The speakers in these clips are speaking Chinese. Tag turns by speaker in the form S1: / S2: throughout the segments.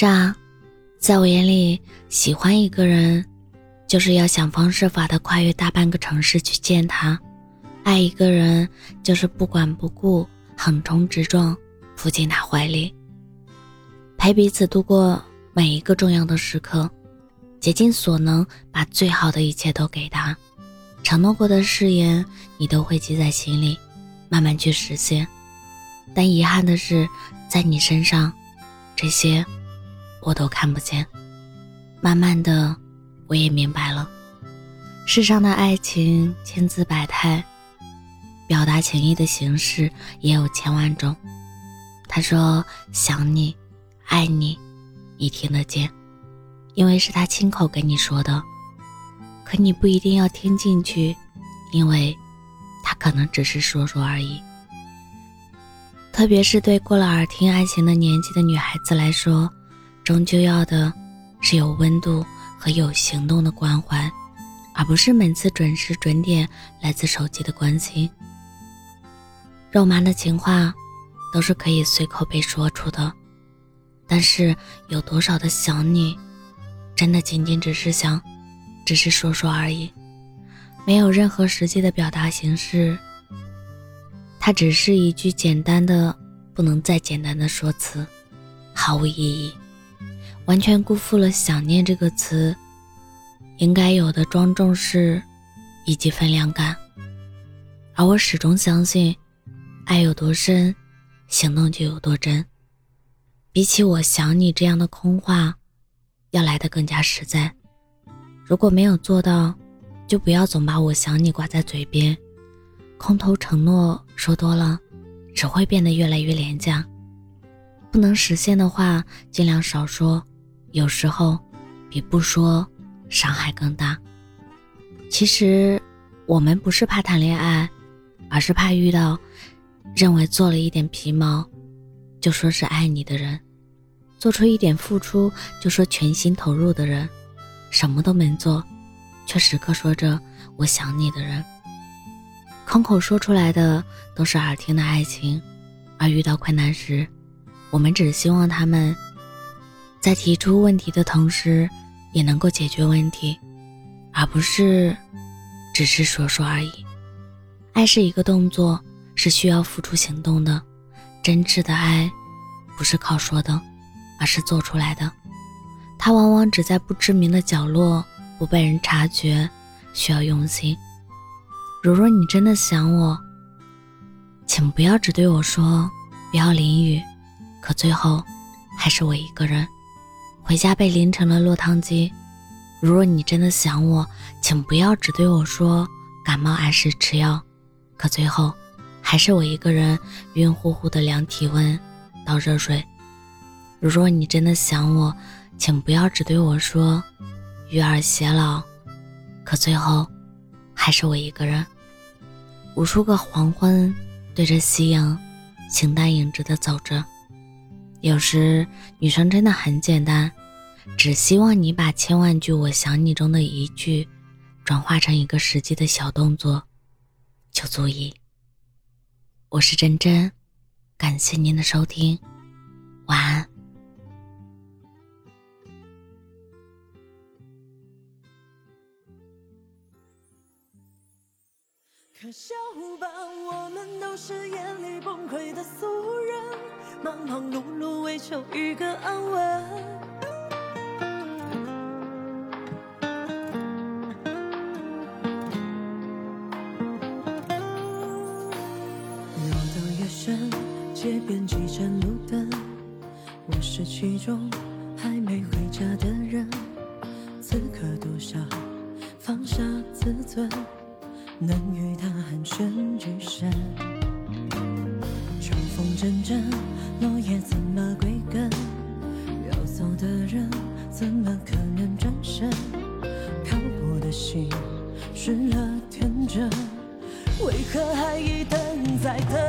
S1: 是啊，在我眼里，喜欢一个人，就是要想方设法的跨越大半个城市去见他；爱一个人，就是不管不顾，横冲直撞，扑进他怀里，陪彼此度过每一个重要的时刻，竭尽所能把最好的一切都给他。承诺过的誓言，你都会记在心里，慢慢去实现。但遗憾的是，在你身上，这些我都看不见。慢慢的，我也明白了，世上的爱情千姿百态，表达情意的形式也有千万种。他说想你，爱你，你听得见，因为是他亲口跟你说的。可你不一定要听进去，因为他可能只是说说而已。特别是对过了耳听爱情的年纪的女孩子来说，终究要的是有温度和有行动的关怀，而不是每次准时准点来自手机的关心。肉麻的情话都是可以随口被说出的，但是有多少的想你，真的仅仅只是想，只是说说而已，没有任何实际的表达形式。它只是一句简单的、不能再简单的说辞，毫无意义，完全辜负了“想念”这个词应该有的庄重式以及分量感。而我始终相信，爱有多深，行动就有多真。比起“我想你”这样的空话，要来的更加实在。如果没有做到，就不要总把我想你挂在嘴边。空头承诺说多了，只会变得越来越廉价。不能实现的话，尽量少说。有时候，比不说伤害更大。其实，我们不是怕谈恋爱，而是怕遇到认为做了一点皮毛就说是爱你的人，做出一点付出就说全心投入的人，什么都没做，却时刻说着我想你的人。空口说出来的都是耳听的爱情，而遇到困难时，我们只希望他们在提出问题的同时，也能够解决问题，而不是只是说说而已。爱是一个动作，是需要付出行动的。真挚的爱，不是靠说的，而是做出来的。它往往只在不知名的角落，不被人察觉，需要用心。如若你真的想我，请不要只对我说不要淋雨，可最后还是我一个人回家被淋成了落汤鸡。如若你真的想我，请不要只对我说感冒按时吃药，可最后还是我一个人晕乎乎的量体温倒热水。如若你真的想我，请不要只对我说与儿偕老，可最后。还是我一个人，无数个黄昏，对着夕阳，形单影只的走着。有时女生真的很简单，只希望你把千万句“我想你”中的一句，转化成一个实际的小动作，就足以。我是真真，感谢您的收听，晚安。
S2: 可笑吧，我们都是眼里崩溃的俗，忙忙碌碌为求一个安稳。绕到夜深，街边几盏路灯，我是其中还没回家的人。此刻多少放下自尊。能与他寒暄几声？秋风阵阵，落叶怎么归根？要走的人，怎么可能转身？漂泊的心，失了天真，为何还一等再等？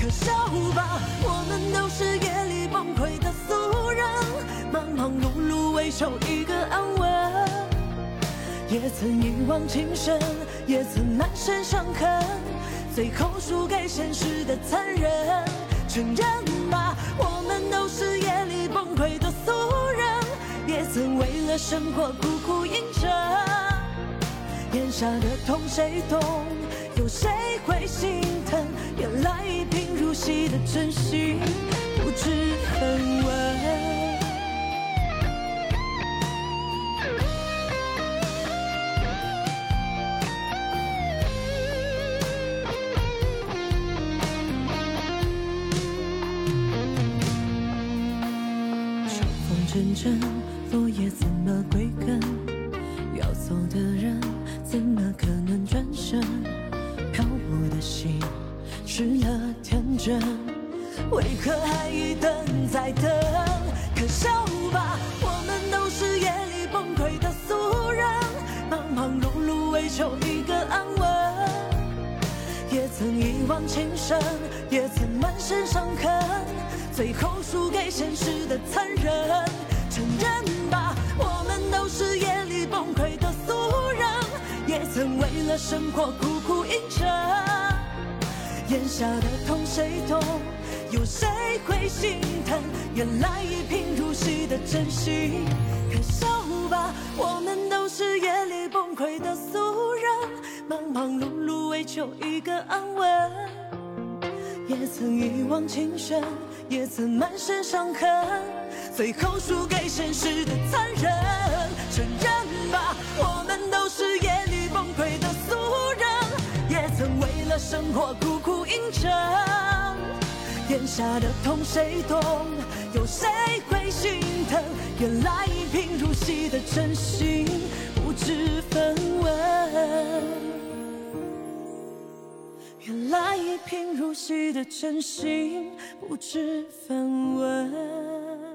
S2: 可笑吧，我们都是夜里崩溃的俗人，忙忙碌碌为求一个安稳。也曾一往情深，也曾满身伤痕，最后输给现实的残忍。承认吧，我们都是夜里崩溃的俗人也曾为了生活苦苦硬撑。眼下的痛谁懂？有谁会心疼？原来一贫如洗的真心不知分文。阵阵，落叶怎么归根？要走的人，怎么可能转身？漂泊的心失了天真，为何还一等再等？可笑吧，我们都是夜里崩溃的俗人，忙忙碌碌为求一个安稳。也曾一往情深，也曾满身伤痕，最后输给现实的残忍。承认吧，我们都是夜里崩溃的俗人，也曾为了生活苦苦硬撑。眼下的痛谁懂？有谁会心疼？原来一贫如洗的真心，可笑吧，我们都是夜里崩溃的俗人。忙忙碌碌为求一个安稳，也曾一往情深，也曾满身伤痕，最后输给现实的残忍。承认吧，我们都是夜里崩溃的俗人，也曾为了生活苦苦硬撑。眼下的痛谁懂？有谁会心疼？原来一贫如洗的真心熟悉的真心不知分文。